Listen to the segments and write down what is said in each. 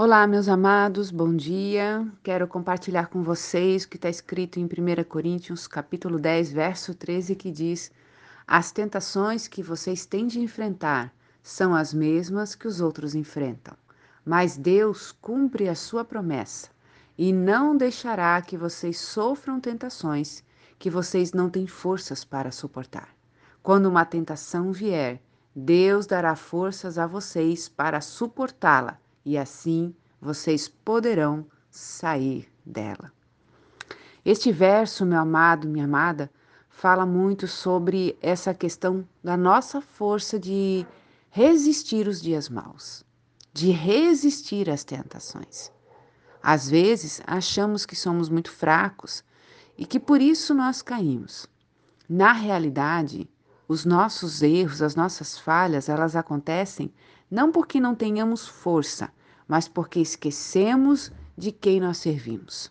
Olá, meus amados, bom dia. Quero compartilhar com vocês o que está escrito em 1 Coríntios, capítulo 10, verso 13, que diz: As tentações que vocês têm de enfrentar são as mesmas que os outros enfrentam, mas Deus cumpre a sua promessa e não deixará que vocês sofram tentações que vocês não têm forças para suportar. Quando uma tentação vier, Deus dará forças a vocês para suportá-la e assim vocês poderão sair dela. Este verso, meu amado, minha amada, fala muito sobre essa questão da nossa força de resistir os dias maus, de resistir às tentações. Às vezes, achamos que somos muito fracos e que por isso nós caímos. Na realidade, os nossos erros, as nossas falhas, elas acontecem não porque não tenhamos força, mas porque esquecemos de quem nós servimos.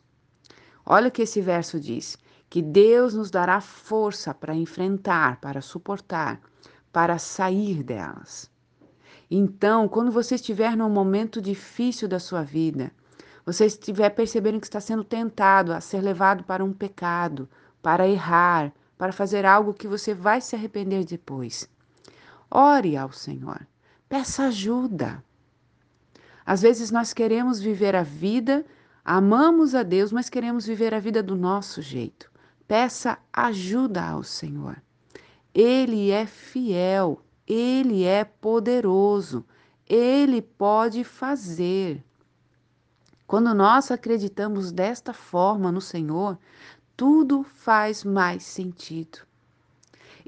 Olha o que esse verso diz: que Deus nos dará força para enfrentar, para suportar, para sair delas. Então, quando você estiver num momento difícil da sua vida, você estiver percebendo que está sendo tentado a ser levado para um pecado, para errar, para fazer algo que você vai se arrepender depois. Ore ao Senhor, peça ajuda. Às vezes nós queremos viver a vida, amamos a Deus, mas queremos viver a vida do nosso jeito. Peça ajuda ao Senhor. Ele é fiel, ele é poderoso, ele pode fazer. Quando nós acreditamos desta forma no Senhor, tudo faz mais sentido.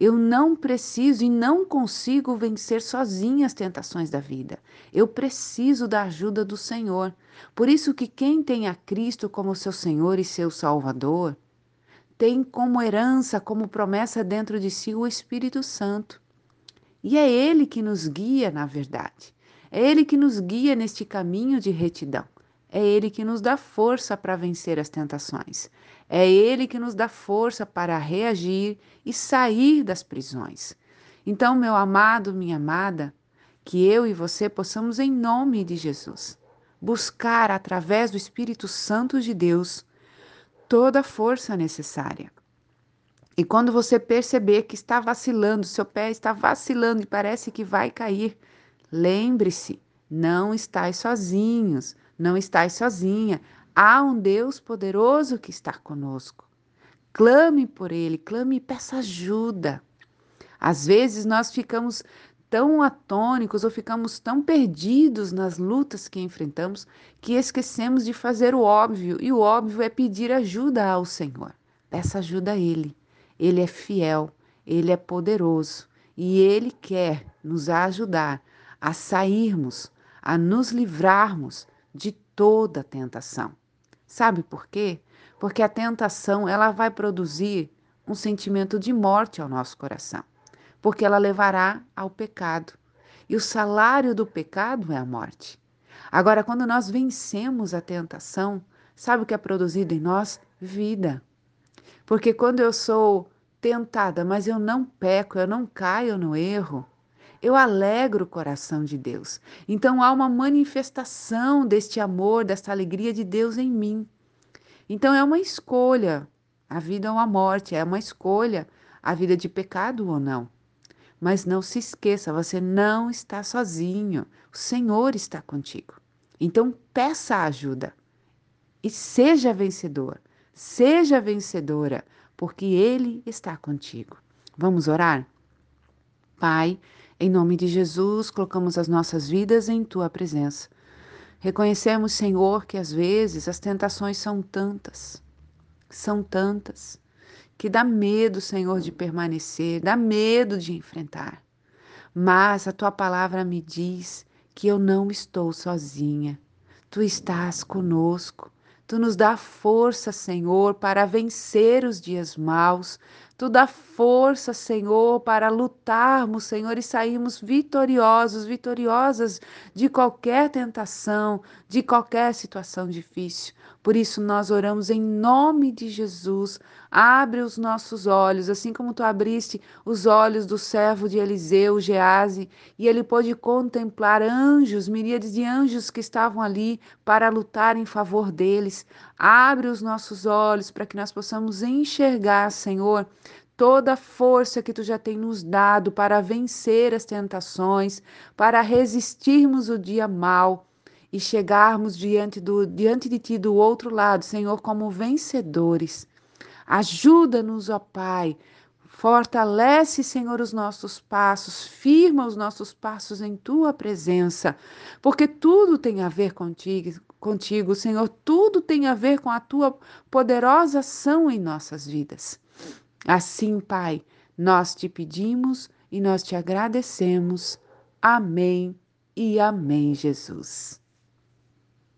Eu não preciso e não consigo vencer sozinha as tentações da vida. Eu preciso da ajuda do Senhor. Por isso que quem tem a Cristo como seu Senhor e seu Salvador, tem como herança, como promessa dentro de si o Espírito Santo. E é ele que nos guia, na verdade. É ele que nos guia neste caminho de retidão. É Ele que nos dá força para vencer as tentações. É Ele que nos dá força para reagir e sair das prisões. Então, meu amado, minha amada, que eu e você possamos, em nome de Jesus, buscar através do Espírito Santo de Deus toda a força necessária. E quando você perceber que está vacilando, seu pé está vacilando e parece que vai cair, lembre-se, não estáis sozinhos. Não estás sozinha. Há um Deus poderoso que está conosco. Clame por Ele, clame e peça ajuda. Às vezes nós ficamos tão atônicos ou ficamos tão perdidos nas lutas que enfrentamos que esquecemos de fazer o óbvio, e o óbvio é pedir ajuda ao Senhor. Peça ajuda a Ele. Ele é fiel, Ele é poderoso e Ele quer nos ajudar a sairmos, a nos livrarmos de toda tentação. Sabe por quê? Porque a tentação ela vai produzir um sentimento de morte ao nosso coração, porque ela levará ao pecado. E o salário do pecado é a morte. Agora, quando nós vencemos a tentação, sabe o que é produzido em nós? Vida. Porque quando eu sou tentada, mas eu não peco, eu não caio no erro, eu alegro o coração de Deus. Então há uma manifestação deste amor, desta alegria de Deus em mim. Então é uma escolha, a vida ou a morte, é uma escolha, a vida de pecado ou não. Mas não se esqueça, você não está sozinho, o Senhor está contigo. Então peça ajuda e seja vencedor, seja vencedora, porque Ele está contigo. Vamos orar? Pai, em nome de Jesus, colocamos as nossas vidas em tua presença. Reconhecemos, Senhor, que às vezes as tentações são tantas, são tantas, que dá medo, Senhor, de permanecer, dá medo de enfrentar. Mas a tua palavra me diz que eu não estou sozinha. Tu estás conosco. Tu nos dá força, Senhor, para vencer os dias maus. Tu dá força, Senhor, para lutarmos, Senhor, e sairmos vitoriosos, vitoriosas de qualquer tentação, de qualquer situação difícil. Por isso nós oramos em nome de Jesus. Abre os nossos olhos, assim como tu abriste os olhos do servo de Eliseu, Gease, e ele pôde contemplar anjos, miríades de anjos que estavam ali para lutar em favor deles. Abre os nossos olhos para que nós possamos enxergar, Senhor, toda a força que tu já tem nos dado para vencer as tentações, para resistirmos o dia mal e chegarmos diante, do, diante de Ti do outro lado, Senhor, como vencedores. Ajuda-nos, ó Pai. Fortalece, Senhor, os nossos passos, firma os nossos passos em tua presença, porque tudo tem a ver contigo, contigo, Senhor, tudo tem a ver com a tua poderosa ação em nossas vidas. Assim, Pai, nós te pedimos e nós te agradecemos. Amém e amém, Jesus.